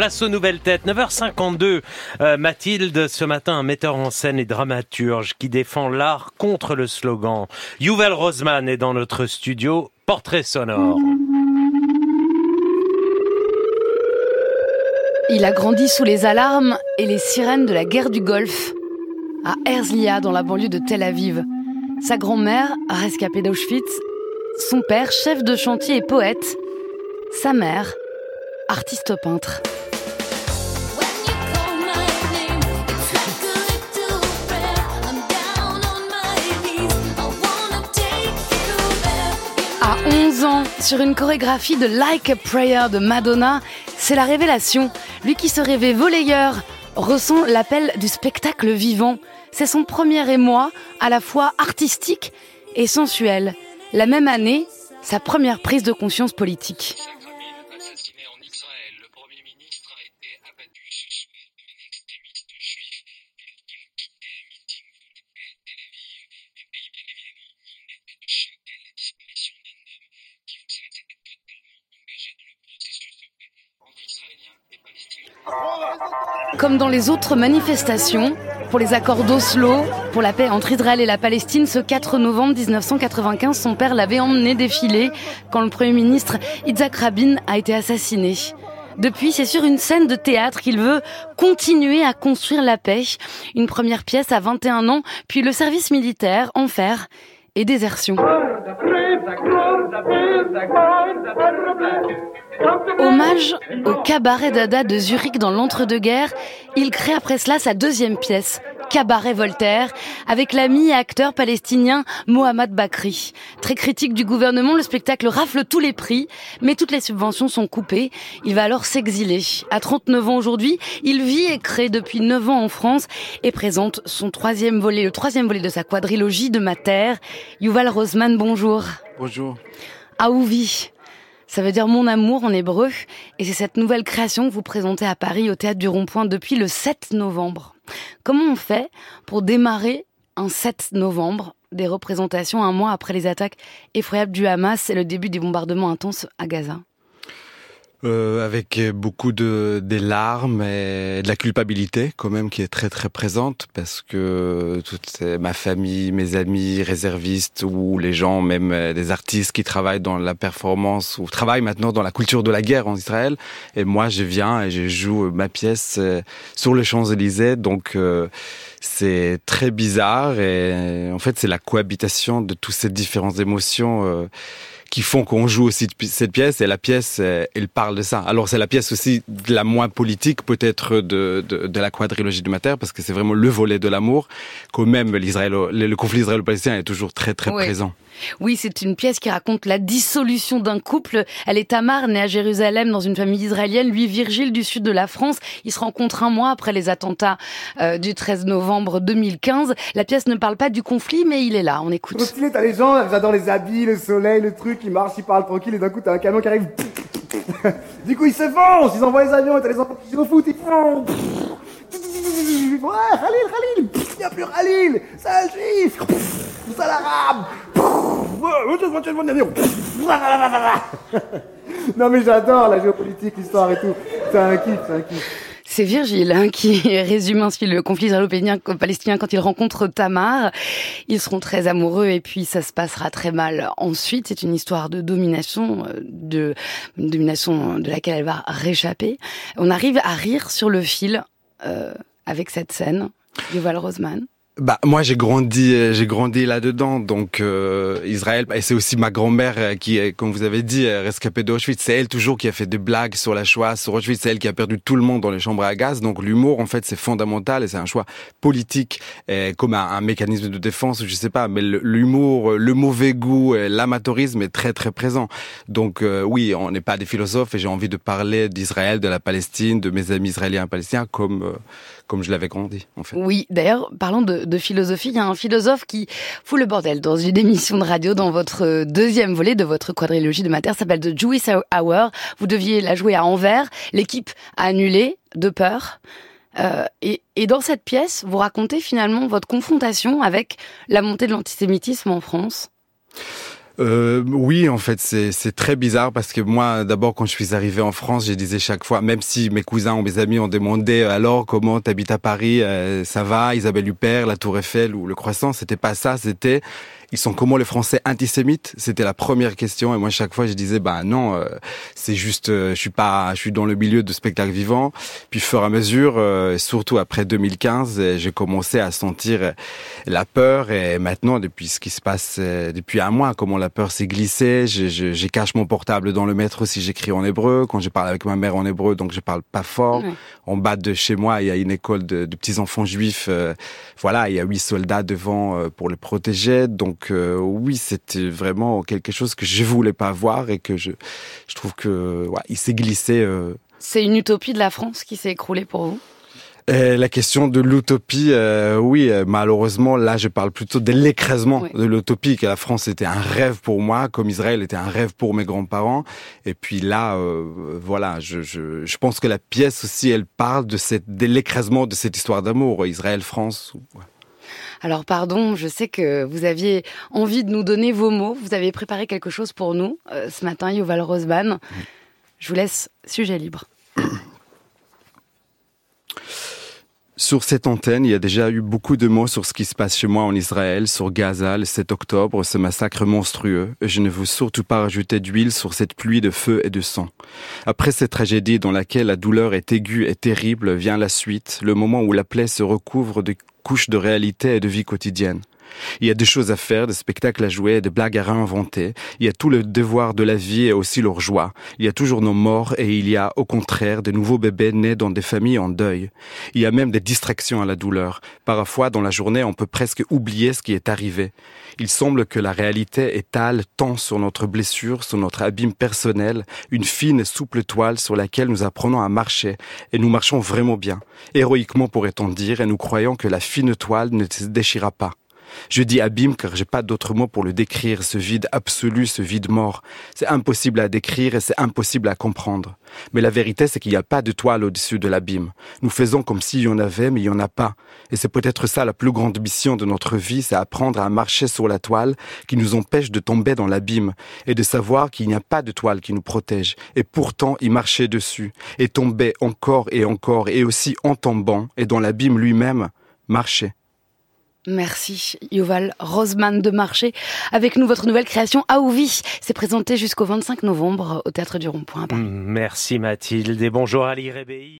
Place aux nouvelles têtes. 9h52. Euh, Mathilde, ce matin, un metteur en scène et dramaturge qui défend l'art contre le slogan. Yuval Rosman est dans notre studio. Portrait sonore. Il a grandi sous les alarmes et les sirènes de la guerre du Golfe, à Herzliya, dans la banlieue de Tel Aviv. Sa grand-mère, rescapée d'Auschwitz, son père, chef de chantier et poète, sa mère, artiste peintre. À 11 ans, sur une chorégraphie de Like a Prayer de Madonna, c'est la révélation. Lui qui se rêvait volleyeur ressent l'appel du spectacle vivant. C'est son premier émoi, à la fois artistique et sensuel. La même année, sa première prise de conscience politique en Israël. Le Premier ministre a été abattu ce soir. Comme dans les autres manifestations, pour les accords d'Oslo, pour la paix entre Israël et la Palestine, ce 4 novembre 1995, son père l'avait emmené défiler quand le Premier ministre Yitzhak Rabin a été assassiné. Depuis, c'est sur une scène de théâtre qu'il veut continuer à construire la paix. Une première pièce à 21 ans, puis le service militaire, enfer et désertion. Hommage au cabaret Dada de Zurich dans l'entre-deux-guerres, il crée après cela sa deuxième pièce, Cabaret Voltaire, avec l'ami et acteur palestinien Mohamed Bakri. Très critique du gouvernement, le spectacle rafle tous les prix, mais toutes les subventions sont coupées. Il va alors s'exiler. À 39 ans aujourd'hui, il vit et crée depuis 9 ans en France et présente son troisième volet, le troisième volet de sa quadrilogie de ma terre. Yuval Rosman, bonjour. Bonjour. Aouvi. Ça veut dire mon amour en hébreu. Et c'est cette nouvelle création que vous présentez à Paris au Théâtre du Rond-Point depuis le 7 novembre. Comment on fait pour démarrer un 7 novembre des représentations un mois après les attaques effroyables du Hamas et le début des bombardements intenses à Gaza? Euh, avec beaucoup de des larmes et de la culpabilité quand même qui est très très présente parce que toute ma famille, mes amis réservistes ou les gens même euh, des artistes qui travaillent dans la performance ou travaillent maintenant dans la culture de la guerre en Israël. Et moi je viens et je joue ma pièce euh, sur les Champs-Élysées. Donc c'est très bizarre et en fait c'est la cohabitation de toutes ces différentes émotions qui font qu'on joue aussi cette pièce et la pièce euh, elle parle de ça. Alors c'est la pièce aussi de la moins politique peut-être de, de, de, la quadrilogie du mater parce que c'est vraiment le volet de l'amour quand même l'Israël le conflit israélo-palestinien est toujours très très présent. Oui, c'est une pièce qui raconte la dissolution d'un couple. Elle est Tamar, née à Jérusalem dans une famille israélienne. Lui, Virgile, du sud de la France. Ils se rencontrent un mois après les attentats euh, du 13 novembre 2015. La pièce ne parle pas du conflit, mais il est là. On écoute. t'as les gens, j'adore les habits, le soleil, le truc, ils marchent, ils parlent tranquille, et d'un coup, t'as un camion qui arrive. du coup, ils se foncent, ils envoient les avions, et t'as les enfants qui au foot, ils font. Ouais, Khalil, Khalil, il a plus Khalil, un juif, c'est l'arabe. Non mais j'adore la géopolitique, l'histoire et tout. C'est un kiff, c'est un kiff. C'est Virgile hein, qui résume ainsi le conflit israélo-palestinien quand il rencontre Tamar. Ils seront très amoureux et puis ça se passera très mal. Ensuite, c'est une histoire de domination, euh, de une domination de laquelle elle va réchapper. On arrive à rire sur le fil euh, avec cette scène. Yuval Rosman. Bah moi j'ai grandi euh, j'ai grandi là-dedans. Donc euh, Israël et c'est aussi ma grand-mère euh, qui comme vous avez dit rescapée d'Auschwitz. C'est elle toujours qui a fait des blagues sur la Shoah sur Auschwitz. C'est elle qui a perdu tout le monde dans les chambres à gaz. Donc l'humour en fait c'est fondamental. Et c'est un choix politique comme un, mécanisme de défense je sais pas. Mais l'humour le mauvais goût l'amateurisme est très très présent. Donc oui on n'est pas des philosophes et j'ai envie de parler d'Israël de la Palestine de mes amis israéliens et palestiniens comme comme je l'avais grandi, en fait. Oui, d'ailleurs, parlant de, de, philosophie, il y a un philosophe qui fout le bordel dans une émission de radio dans votre deuxième volet de votre quadrilogie de mater, s'appelle The Jewish Hour. Vous deviez la jouer à Anvers, l'équipe a annulé de peur. Euh, et, et, dans cette pièce, vous racontez finalement votre confrontation avec la montée de l'antisémitisme en France. Euh, oui, en fait, c'est très bizarre parce que moi, d'abord, quand je suis arrivé en France, je disais chaque fois, même si mes cousins ou mes amis ont demandé alors comment t'habites à Paris, euh, ça va, Isabelle Huppert, la Tour Eiffel ou le Croissant, c'était pas ça, c'était ils sont comment les Français antisémites? C'était la première question et moi chaque fois je disais bah non, euh, c'est juste euh, je suis pas je suis dans le milieu de spectacle vivant. Puis fur et à mesure, euh, surtout après 2015, j'ai commencé à sentir la peur et maintenant depuis ce qui se passe depuis un mois, comment la peur s'est glissée. Je, je, je, cache mon portable dans le métro si j'écris en hébreu. Quand je parle avec ma mère en hébreu, donc je parle pas fort. En bas de chez moi, il y a une école de, de petits enfants juifs. voilà, il y a huit soldats devant pour les protéger. Donc donc euh, oui, c'était vraiment quelque chose que je voulais pas voir et que je, je trouve que ouais, il s'est glissé. Euh. C'est une utopie de la France qui s'est écroulée pour vous? Euh, la question de l'utopie, oui, malheureusement, là, je parle plutôt de l'écrasement de l'utopie, que la France était un rêve pour moi, comme Israël était un rêve pour mes grands-parents. Et puis là, voilà, je, je, je, pense que la pièce aussi, elle parle de, cette, de l'écrasement de cette histoire d'amour, Israël-France. Ouais. Alors pardon, je sais que vous aviez envie de nous donner vos mots. Vous avez préparé quelque chose pour nous euh, ce matin, Yuval Rosban. Je vous laisse sujet libre. Sur cette antenne, il y a déjà eu beaucoup de mots sur ce qui se passe chez moi en Israël, sur Gaza, le 7 octobre, ce massacre monstrueux. Et je ne veux surtout pas rajouter d'huile sur cette pluie de feu et de sang. Après cette tragédie dans laquelle la douleur est aiguë et terrible, vient la suite, le moment où la plaie se recouvre de couches de réalité et de vie quotidienne. Il y a des choses à faire, des spectacles à jouer, des blagues à réinventer. Il y a tout le devoir de la vie et aussi leur joie. Il y a toujours nos morts et il y a au contraire de nouveaux bébés nés dans des familles en deuil. Il y a même des distractions à la douleur. Parfois, dans la journée, on peut presque oublier ce qui est arrivé. Il semble que la réalité étale tant sur notre blessure, sur notre abîme personnel, une fine et souple toile sur laquelle nous apprenons à marcher. Et nous marchons vraiment bien. Héroïquement pourrait-on dire, et nous croyons que la fine toile ne se déchira pas. Je dis abîme car j'ai pas d'autre mot pour le décrire, ce vide absolu, ce vide mort. C'est impossible à décrire et c'est impossible à comprendre. Mais la vérité, c'est qu'il n'y a pas de toile au-dessus de l'abîme. Nous faisons comme s'il y en avait, mais il n'y en a pas. Et c'est peut-être ça la plus grande mission de notre vie, c'est apprendre à marcher sur la toile qui nous empêche de tomber dans l'abîme et de savoir qu'il n'y a pas de toile qui nous protège. Et pourtant, y marcher dessus et tomber encore et encore et aussi en tombant et dans l'abîme lui-même, marcher. Merci Yoval Roseman de Marché. Avec nous, votre nouvelle création Aouvi. C'est présenté jusqu'au 25 novembre au Théâtre du Rond-Point Merci Mathilde et bonjour Ali Rébéi.